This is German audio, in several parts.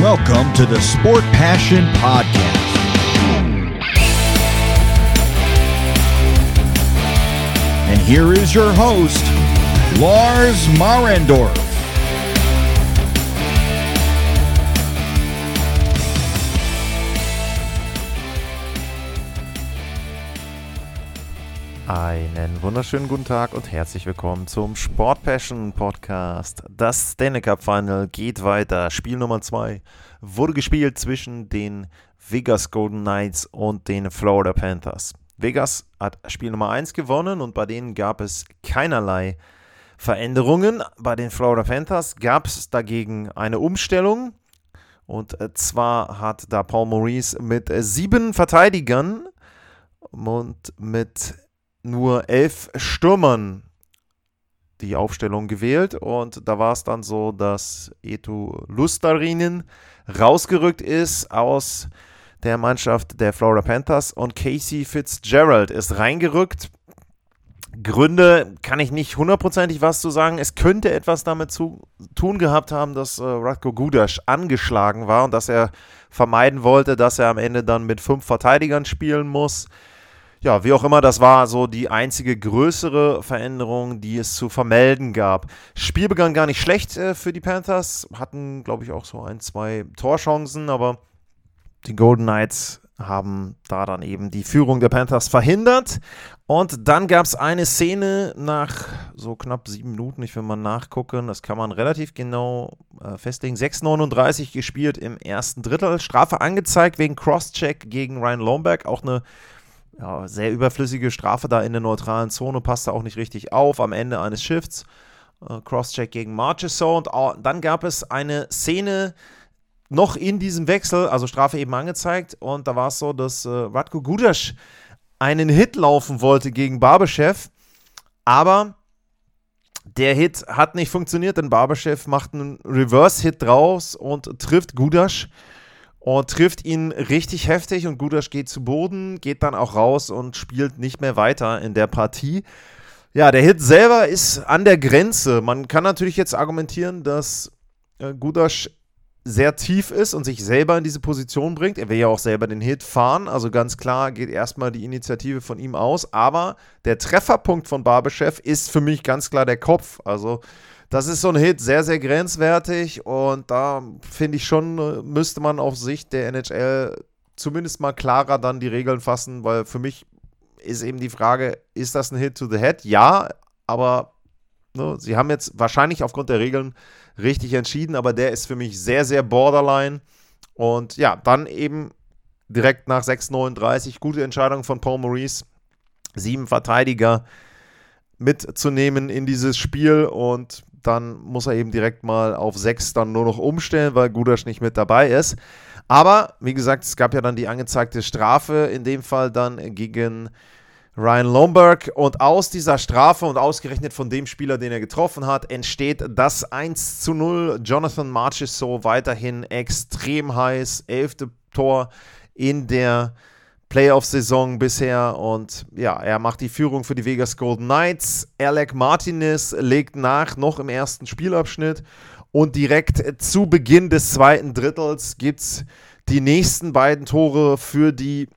Welcome to the Sport Passion Podcast. And here is your host, Lars Marendorf. Einen wunderschönen guten Tag und herzlich willkommen zum Sport Passion Podcast. Das Stanley Cup Final geht weiter. Spiel Nummer 2 wurde gespielt zwischen den Vegas Golden Knights und den Florida Panthers. Vegas hat Spiel Nummer 1 gewonnen und bei denen gab es keinerlei Veränderungen. Bei den Florida Panthers gab es dagegen eine Umstellung. Und zwar hat da Paul Maurice mit sieben Verteidigern und mit nur elf Stürmern die Aufstellung gewählt und da war es dann so, dass Etu Lustarinen rausgerückt ist aus der Mannschaft der Florida Panthers und Casey Fitzgerald ist reingerückt. Gründe kann ich nicht hundertprozentig was zu sagen. Es könnte etwas damit zu tun gehabt haben, dass äh, Radko Gudas angeschlagen war und dass er vermeiden wollte, dass er am Ende dann mit fünf Verteidigern spielen muss ja, wie auch immer, das war so die einzige größere Veränderung, die es zu vermelden gab. Spiel begann gar nicht schlecht äh, für die Panthers, hatten, glaube ich, auch so ein, zwei Torchancen, aber die Golden Knights haben da dann eben die Führung der Panthers verhindert. Und dann gab es eine Szene nach so knapp sieben Minuten, ich will mal nachgucken, das kann man relativ genau äh, festlegen. 6,39 gespielt im ersten Drittel. Strafe angezeigt wegen Crosscheck gegen Ryan Lomberg, auch eine ja, sehr überflüssige Strafe da in der neutralen Zone, passt da auch nicht richtig auf am Ende eines Shifts. Äh, Crosscheck gegen Marchessault und auch, dann gab es eine Szene noch in diesem Wechsel, also Strafe eben angezeigt und da war es so, dass äh, Radko Gudas einen Hit laufen wollte gegen Barbeschew, aber der Hit hat nicht funktioniert, denn Barbeschew macht einen Reverse-Hit draus und trifft Gudas und trifft ihn richtig heftig und Gudasch geht zu Boden, geht dann auch raus und spielt nicht mehr weiter in der Partie. Ja, der Hit selber ist an der Grenze. Man kann natürlich jetzt argumentieren, dass äh, Gudasch sehr tief ist und sich selber in diese Position bringt. Er will ja auch selber den Hit fahren, also ganz klar geht erstmal die Initiative von ihm aus. Aber der Trefferpunkt von Barbeschew ist für mich ganz klar der Kopf. Also das ist so ein Hit, sehr, sehr grenzwertig und da finde ich schon, äh, müsste man auf Sicht der NHL zumindest mal klarer dann die Regeln fassen, weil für mich ist eben die Frage, ist das ein Hit to the Head? Ja, aber ne, sie haben jetzt wahrscheinlich aufgrund der Regeln richtig entschieden, aber der ist für mich sehr, sehr borderline und ja, dann eben direkt nach 6,39, gute Entscheidung von Paul Maurice, sieben Verteidiger mitzunehmen in dieses Spiel und dann muss er eben direkt mal auf 6 dann nur noch umstellen, weil Gudasch nicht mit dabei ist. Aber wie gesagt, es gab ja dann die angezeigte Strafe, in dem Fall dann gegen Ryan Lomberg. Und aus dieser Strafe und ausgerechnet von dem Spieler, den er getroffen hat, entsteht das 1 zu 0. Jonathan Marches so weiterhin extrem heiß. Elfte Tor in der Playoff-Saison bisher und ja, er macht die Führung für die Vegas Golden Knights. Alec Martinez legt nach, noch im ersten Spielabschnitt und direkt zu Beginn des zweiten Drittels gibt es die nächsten beiden Tore für die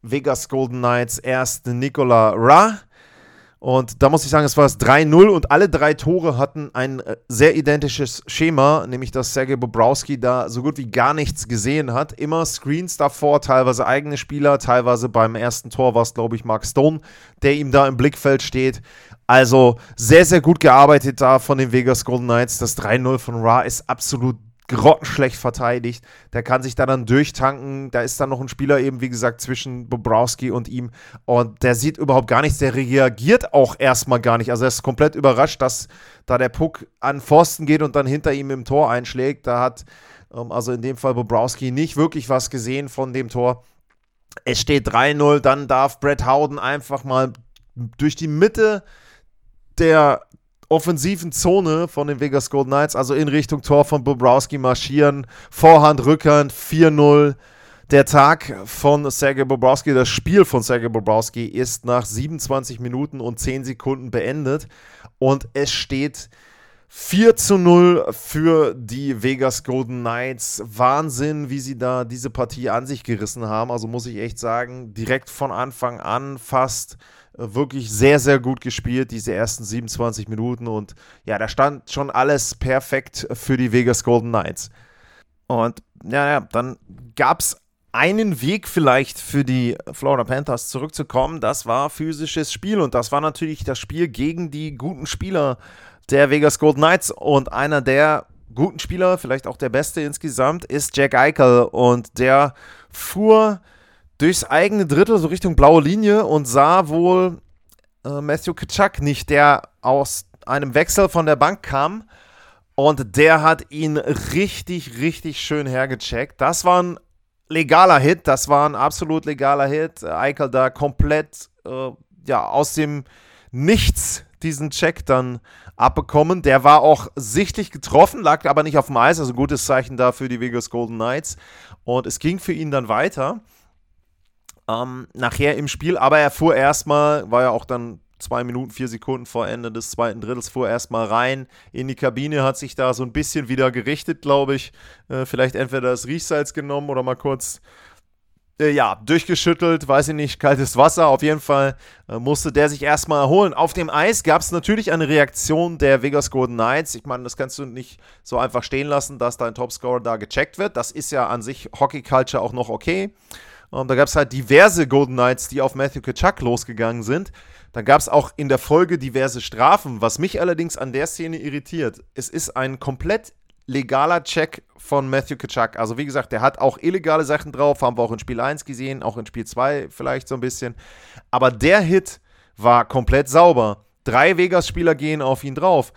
Vegas Golden Knights. Erst Nicola Ra und da muss ich sagen, es war es 3-0 und alle drei Tore hatten ein äh, sehr identisches Schema, nämlich dass Sergei Bobrowski da so gut wie gar nichts gesehen hat. Immer Screens davor, teilweise eigene Spieler, teilweise beim ersten Tor war es, glaube ich, Mark Stone, der ihm da im Blickfeld steht. Also sehr, sehr gut gearbeitet da von den Vegas Golden Knights. Das 3-0 von Ra ist absolut grottenschlecht verteidigt. Der kann sich da dann durchtanken. Da ist dann noch ein Spieler eben, wie gesagt, zwischen Bobrowski und ihm. Und der sieht überhaupt gar nichts. Der reagiert auch erstmal gar nicht. Also er ist komplett überrascht, dass da der Puck an Pfosten geht und dann hinter ihm im Tor einschlägt. Da hat ähm, also in dem Fall Bobrowski nicht wirklich was gesehen von dem Tor. Es steht 3-0. Dann darf Brett Howden einfach mal durch die Mitte der offensiven Zone von den Vegas Golden Knights, also in Richtung Tor von Bobrowski marschieren. Vorhand, Rückhand, 4-0. Der Tag von Sergei Bobrowski, das Spiel von Sergei Bobrowski ist nach 27 Minuten und 10 Sekunden beendet und es steht 4 zu 0 für die Vegas Golden Knights. Wahnsinn, wie sie da diese Partie an sich gerissen haben. Also muss ich echt sagen, direkt von Anfang an fast wirklich sehr, sehr gut gespielt, diese ersten 27 Minuten. Und ja, da stand schon alles perfekt für die Vegas Golden Knights. Und ja, ja dann gab es einen Weg vielleicht für die Florida Panthers zurückzukommen. Das war physisches Spiel. Und das war natürlich das Spiel gegen die guten Spieler der Vegas Golden Knights. Und einer der guten Spieler, vielleicht auch der beste insgesamt, ist Jack Eichel. Und der fuhr durchs eigene Drittel so Richtung blaue Linie und sah wohl äh, Matthew Kitschak nicht, der aus einem Wechsel von der Bank kam. Und der hat ihn richtig, richtig schön hergecheckt. Das war ein legaler Hit. Das war ein absolut legaler Hit. Eichel da komplett äh, ja, aus dem Nichts diesen Check dann abbekommen. Der war auch sichtlich getroffen, lag aber nicht auf dem Eis. Also gutes Zeichen da für die Vegas Golden Knights. Und es ging für ihn dann weiter ähm, nachher im Spiel, aber er fuhr erstmal, war ja auch dann zwei Minuten, vier Sekunden vor Ende des zweiten Drittels, fuhr erstmal rein in die Kabine, hat sich da so ein bisschen wieder gerichtet, glaube ich. Äh, vielleicht entweder das Riechsalz genommen oder mal kurz äh, ja, durchgeschüttelt, weiß ich nicht, kaltes Wasser. Auf jeden Fall äh, musste der sich erstmal erholen. Auf dem Eis gab es natürlich eine Reaktion der Vegas Golden Knights. Ich meine, das kannst du nicht so einfach stehen lassen, dass dein Topscorer da gecheckt wird. Das ist ja an sich Hockey Culture auch noch okay. Um, da gab es halt diverse Golden Knights, die auf Matthew Kachuk losgegangen sind. Dann gab es auch in der Folge diverse Strafen, was mich allerdings an der Szene irritiert. Es ist ein komplett legaler Check von Matthew Kachuk. Also wie gesagt, der hat auch illegale Sachen drauf, haben wir auch in Spiel 1 gesehen, auch in Spiel 2 vielleicht so ein bisschen. Aber der Hit war komplett sauber. Drei Vegas-Spieler gehen auf ihn drauf.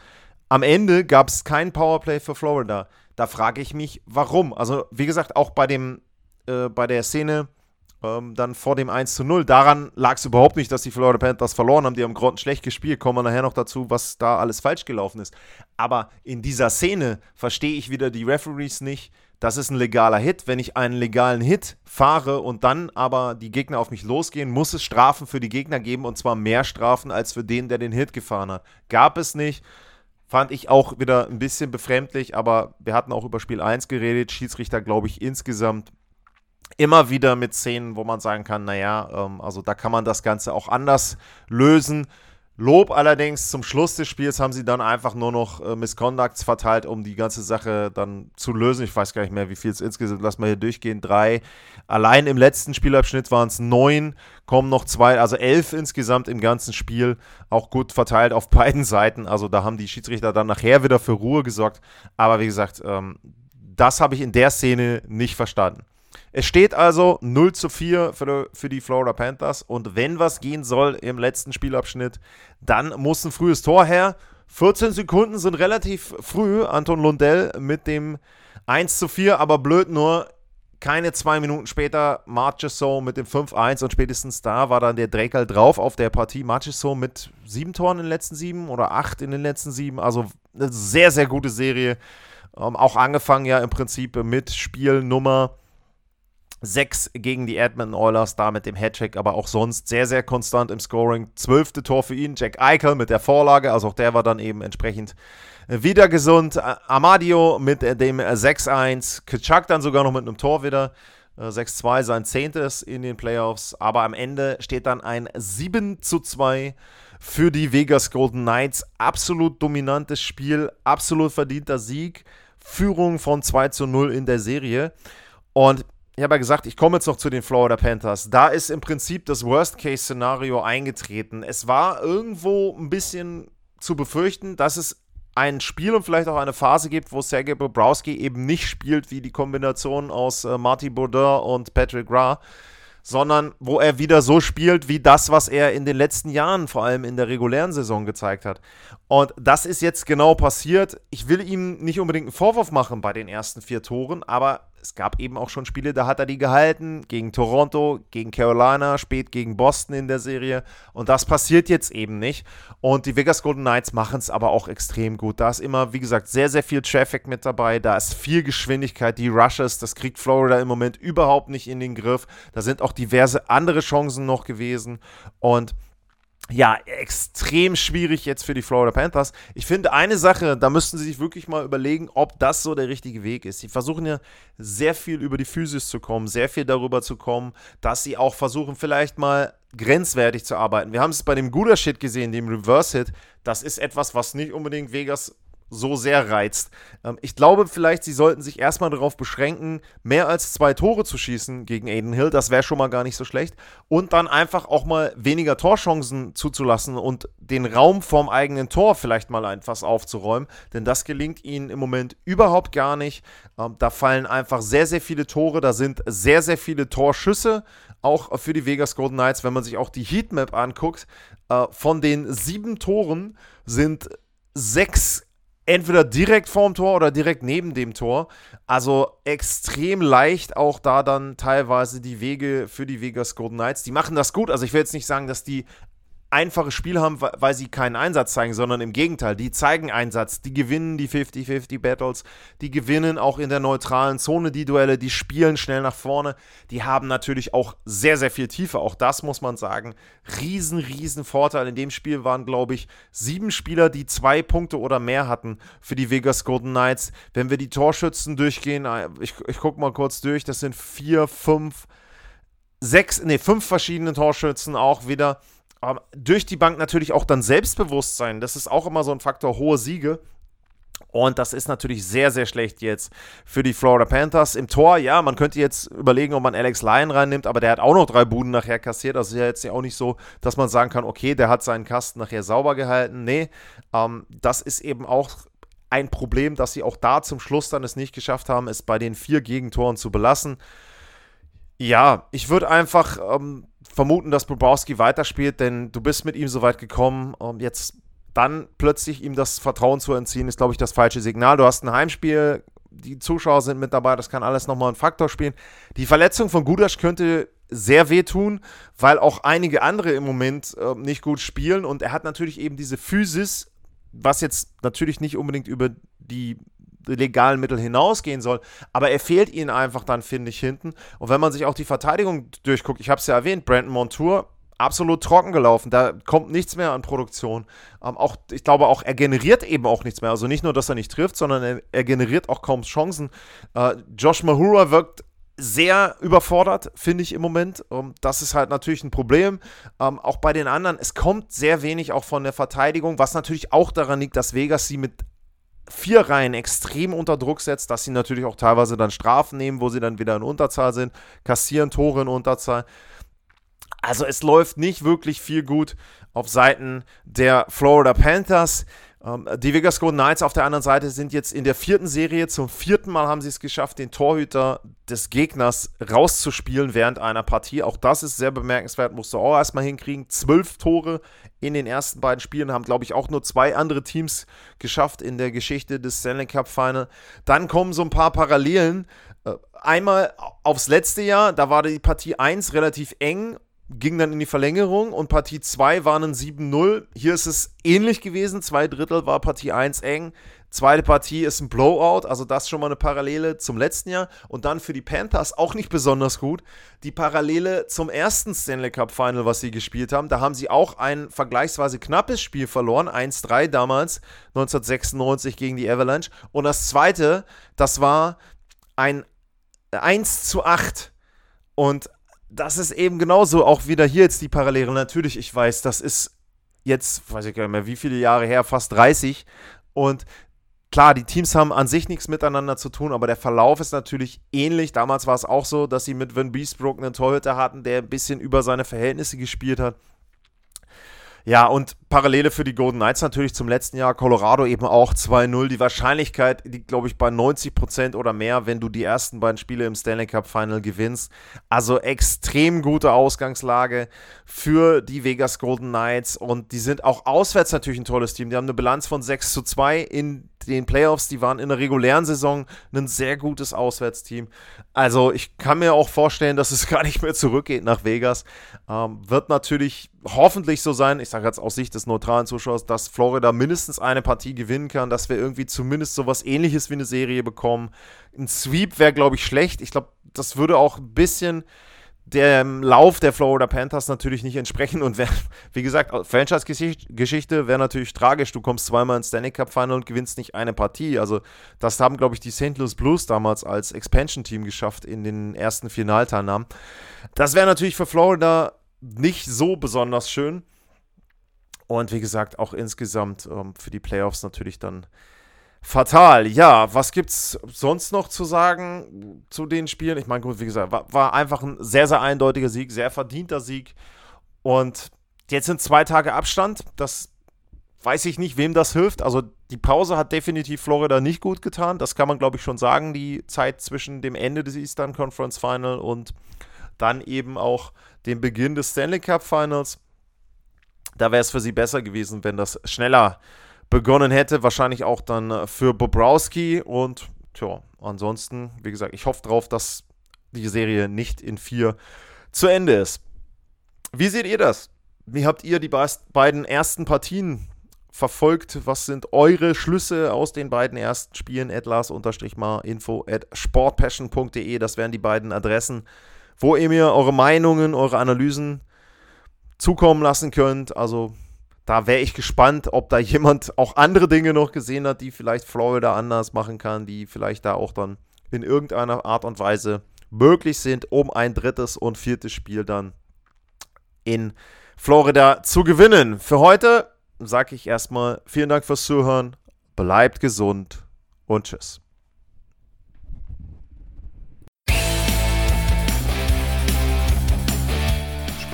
Am Ende gab es kein Powerplay für Florida. Da frage ich mich, warum. Also wie gesagt, auch bei dem äh, bei der Szene ähm, dann vor dem 1 zu 0. Daran lag es überhaupt nicht, dass die Florida Panthers verloren haben. Die haben Grotten schlecht gespielt. Kommen wir nachher noch dazu, was da alles falsch gelaufen ist. Aber in dieser Szene verstehe ich wieder die Referees nicht. Das ist ein legaler Hit. Wenn ich einen legalen Hit fahre und dann aber die Gegner auf mich losgehen, muss es Strafen für die Gegner geben und zwar mehr Strafen als für den, der den Hit gefahren hat. Gab es nicht. Fand ich auch wieder ein bisschen befremdlich, aber wir hatten auch über Spiel 1 geredet. Schiedsrichter, glaube ich, insgesamt immer wieder mit Szenen, wo man sagen kann, naja, ähm, also da kann man das Ganze auch anders lösen. Lob allerdings zum Schluss des Spiels haben sie dann einfach nur noch äh, Misconducts verteilt, um die ganze Sache dann zu lösen. Ich weiß gar nicht mehr, wie viel es insgesamt, lass mal hier durchgehen, drei. Allein im letzten Spielabschnitt waren es neun, kommen noch zwei, also elf insgesamt im ganzen Spiel, auch gut verteilt auf beiden Seiten. Also da haben die Schiedsrichter dann nachher wieder für Ruhe gesorgt. Aber wie gesagt, ähm, das habe ich in der Szene nicht verstanden. Es steht also 0 zu 4 für, für die Florida Panthers. Und wenn was gehen soll im letzten Spielabschnitt, dann muss ein frühes Tor her. 14 Sekunden sind relativ früh. Anton Lundell mit dem 1 zu 4, aber blöd nur. Keine zwei Minuten später Marchessault mit dem 5-1 und spätestens da war dann der Dreckel drauf auf der Partie. Marchessault mit sieben Toren in den letzten sieben oder acht in den letzten sieben. Also eine sehr, sehr gute Serie. Ähm, auch angefangen ja im Prinzip mit Spielnummer 6 gegen die Edmonton Oilers, da mit dem Hattrick, aber auch sonst sehr, sehr konstant im Scoring. Zwölfte Tor für ihn, Jack Eichel mit der Vorlage, also auch der war dann eben entsprechend wieder gesund. Amadio mit dem 6-1, Kitschak dann sogar noch mit einem Tor wieder. 6-2 sein zehntes in den Playoffs, aber am Ende steht dann ein 7 2 für die Vegas Golden Knights. Absolut dominantes Spiel, absolut verdienter Sieg. Führung von 2 zu 0 in der Serie. Und ich habe ja gesagt, ich komme jetzt noch zu den Florida Panthers. Da ist im Prinzip das Worst-Case-Szenario eingetreten. Es war irgendwo ein bisschen zu befürchten, dass es ein Spiel und vielleicht auch eine Phase gibt, wo Sergei Bobrowski eben nicht spielt wie die Kombination aus äh, Marty Baudin und Patrick Ra, sondern wo er wieder so spielt wie das, was er in den letzten Jahren, vor allem in der regulären Saison, gezeigt hat. Und das ist jetzt genau passiert. Ich will ihm nicht unbedingt einen Vorwurf machen bei den ersten vier Toren, aber es gab eben auch schon Spiele, da hat er die gehalten, gegen Toronto, gegen Carolina, spät gegen Boston in der Serie. Und das passiert jetzt eben nicht. Und die Vegas Golden Knights machen es aber auch extrem gut. Da ist immer, wie gesagt, sehr, sehr viel Traffic mit dabei. Da ist viel Geschwindigkeit. Die Rushes, das kriegt Florida im Moment überhaupt nicht in den Griff. Da sind auch diverse andere Chancen noch gewesen. Und ja, extrem schwierig jetzt für die Florida Panthers. Ich finde eine Sache, da müssten sie sich wirklich mal überlegen, ob das so der richtige Weg ist. Sie versuchen ja sehr viel über die Physis zu kommen, sehr viel darüber zu kommen, dass sie auch versuchen, vielleicht mal grenzwertig zu arbeiten. Wir haben es bei dem Guder Shit gesehen, dem Reverse Hit. Das ist etwas, was nicht unbedingt Vegas so sehr reizt. Ähm, ich glaube vielleicht, sie sollten sich erstmal darauf beschränken, mehr als zwei Tore zu schießen gegen Aiden Hill. Das wäre schon mal gar nicht so schlecht. Und dann einfach auch mal weniger Torchancen zuzulassen und den Raum vorm eigenen Tor vielleicht mal etwas aufzuräumen. Denn das gelingt ihnen im Moment überhaupt gar nicht. Ähm, da fallen einfach sehr, sehr viele Tore. Da sind sehr, sehr viele Torschüsse. Auch für die Vegas Golden Knights, wenn man sich auch die Heatmap anguckt, äh, von den sieben Toren sind sechs entweder direkt vorm Tor oder direkt neben dem Tor. Also extrem leicht auch da dann teilweise die Wege für die Vegas Golden Knights. Die machen das gut. Also ich will jetzt nicht sagen, dass die einfaches Spiel haben, weil sie keinen Einsatz zeigen, sondern im Gegenteil, die zeigen Einsatz, die gewinnen die 50-50 Battles, die gewinnen auch in der neutralen Zone die Duelle, die spielen schnell nach vorne, die haben natürlich auch sehr, sehr viel Tiefe, auch das muss man sagen. Riesen, riesen Vorteil. In dem Spiel waren, glaube ich, sieben Spieler, die zwei Punkte oder mehr hatten für die Vegas Golden Knights. Wenn wir die Torschützen durchgehen, äh, ich, ich gucke mal kurz durch, das sind vier, fünf, sechs, nee, fünf verschiedene Torschützen auch wieder aber durch die Bank natürlich auch dann Selbstbewusstsein. Das ist auch immer so ein Faktor, hohe Siege. Und das ist natürlich sehr, sehr schlecht jetzt für die Florida Panthers. Im Tor, ja, man könnte jetzt überlegen, ob man Alex Lyon reinnimmt, aber der hat auch noch drei Buden nachher kassiert. Das ist ja jetzt ja auch nicht so, dass man sagen kann, okay, der hat seinen Kasten nachher sauber gehalten. Nee, ähm, das ist eben auch ein Problem, dass sie auch da zum Schluss dann es nicht geschafft haben, es bei den vier Gegentoren zu belassen. Ja, ich würde einfach ähm, vermuten, dass Bobrowski weiterspielt, denn du bist mit ihm so weit gekommen. Und jetzt dann plötzlich ihm das Vertrauen zu entziehen, ist, glaube ich, das falsche Signal. Du hast ein Heimspiel, die Zuschauer sind mit dabei, das kann alles nochmal ein Faktor spielen. Die Verletzung von Gudasch könnte sehr wehtun, weil auch einige andere im Moment äh, nicht gut spielen und er hat natürlich eben diese Physis, was jetzt natürlich nicht unbedingt über die legalen Mittel hinausgehen soll. Aber er fehlt ihnen einfach dann, finde ich, hinten. Und wenn man sich auch die Verteidigung durchguckt, ich habe es ja erwähnt, Brandon Montour, absolut trocken gelaufen. Da kommt nichts mehr an Produktion. Ähm, auch, ich glaube auch, er generiert eben auch nichts mehr. Also nicht nur, dass er nicht trifft, sondern er, er generiert auch kaum Chancen. Äh, Josh Mahura wirkt sehr überfordert, finde ich im Moment. Ähm, das ist halt natürlich ein Problem. Ähm, auch bei den anderen, es kommt sehr wenig auch von der Verteidigung, was natürlich auch daran liegt, dass Vegas sie mit vier Reihen extrem unter Druck setzt, dass sie natürlich auch teilweise dann Strafen nehmen, wo sie dann wieder in Unterzahl sind, kassieren Tore in Unterzahl. Also es läuft nicht wirklich viel gut auf Seiten der Florida Panthers. Ähm, die Vegas Golden Knights auf der anderen Seite sind jetzt in der vierten Serie. Zum vierten Mal haben sie es geschafft, den Torhüter des Gegners rauszuspielen während einer Partie. Auch das ist sehr bemerkenswert, musst du auch erstmal hinkriegen. Zwölf Tore in den ersten beiden Spielen haben, glaube ich, auch nur zwei andere Teams geschafft in der Geschichte des Stanley Cup Final. Dann kommen so ein paar Parallelen. Äh, einmal aufs letzte Jahr, da war die Partie 1 relativ eng ging dann in die Verlängerung und Partie 2 war ein 7-0. Hier ist es ähnlich gewesen. Zwei Drittel war Partie 1 eng. Zweite Partie ist ein Blowout, also das schon mal eine Parallele zum letzten Jahr. Und dann für die Panthers auch nicht besonders gut. Die Parallele zum ersten Stanley Cup Final, was sie gespielt haben. Da haben sie auch ein vergleichsweise knappes Spiel verloren. 1-3 damals, 1996 gegen die Avalanche. Und das zweite, das war ein 1 zu 8. Und das ist eben genauso auch wieder hier jetzt die Parallele. Natürlich, ich weiß, das ist jetzt, weiß ich gar nicht mehr, wie viele Jahre her, fast 30. Und klar, die Teams haben an sich nichts miteinander zu tun, aber der Verlauf ist natürlich ähnlich. Damals war es auch so, dass sie mit Van Beesbrook einen Torhüter hatten, der ein bisschen über seine Verhältnisse gespielt hat. Ja, und Parallele für die Golden Knights natürlich zum letzten Jahr. Colorado eben auch 2-0. Die Wahrscheinlichkeit liegt, glaube ich, bei 90% oder mehr, wenn du die ersten beiden Spiele im Stanley Cup Final gewinnst. Also extrem gute Ausgangslage für die Vegas Golden Knights. Und die sind auch auswärts natürlich ein tolles Team. Die haben eine Bilanz von 6 zu 2 in den Playoffs, die waren in der regulären Saison ein sehr gutes Auswärtsteam. Also ich kann mir auch vorstellen, dass es gar nicht mehr zurückgeht nach Vegas. Ähm, wird natürlich hoffentlich so sein, ich sage jetzt aus Sicht des neutralen Zuschauers, dass Florida mindestens eine Partie gewinnen kann, dass wir irgendwie zumindest sowas ähnliches wie eine Serie bekommen. Ein Sweep wäre, glaube ich, schlecht. Ich glaube, das würde auch ein bisschen dem Lauf der Florida Panthers natürlich nicht entsprechen. Und wär, wie gesagt, Franchise-Geschichte wäre natürlich tragisch. Du kommst zweimal ins Stanley Cup Final und gewinnst nicht eine Partie. Also, das haben, glaube ich, die St. Louis Blues damals als Expansion-Team geschafft in den ersten Finalteilnahmen. Das wäre natürlich für Florida nicht so besonders schön. Und wie gesagt, auch insgesamt ähm, für die Playoffs natürlich dann fatal. Ja, was gibt's sonst noch zu sagen zu den Spielen? Ich meine, gut, wie gesagt, war, war, einfach ein sehr, sehr eindeutiger Sieg, sehr verdienter Sieg. Und jetzt sind zwei Tage Abstand. Das weiß ich nicht, wem das hilft. Also die Pause hat definitiv Florida nicht gut getan. Das kann man, glaube ich, schon sagen. Die Zeit zwischen dem Ende des Eastern Conference Final und dann eben auch dem Beginn des Stanley Cup Finals. Da wäre es für sie besser gewesen, wenn das schneller begonnen hätte. Wahrscheinlich auch dann äh, für Bobrowski. Und tja, ansonsten, wie gesagt, ich hoffe darauf, dass die Serie nicht in vier zu Ende ist. Wie seht ihr das? Wie habt ihr die beiden ersten Partien verfolgt? Was sind eure Schlüsse aus den beiden ersten Spielen? Atlas-info at sportpassion.de. Das wären die beiden Adressen, wo ihr mir eure Meinungen, eure Analysen zukommen lassen könnt. Also da wäre ich gespannt, ob da jemand auch andere Dinge noch gesehen hat, die vielleicht Florida anders machen kann, die vielleicht da auch dann in irgendeiner Art und Weise möglich sind, um ein drittes und viertes Spiel dann in Florida zu gewinnen. Für heute sage ich erstmal vielen Dank fürs Zuhören, bleibt gesund und tschüss.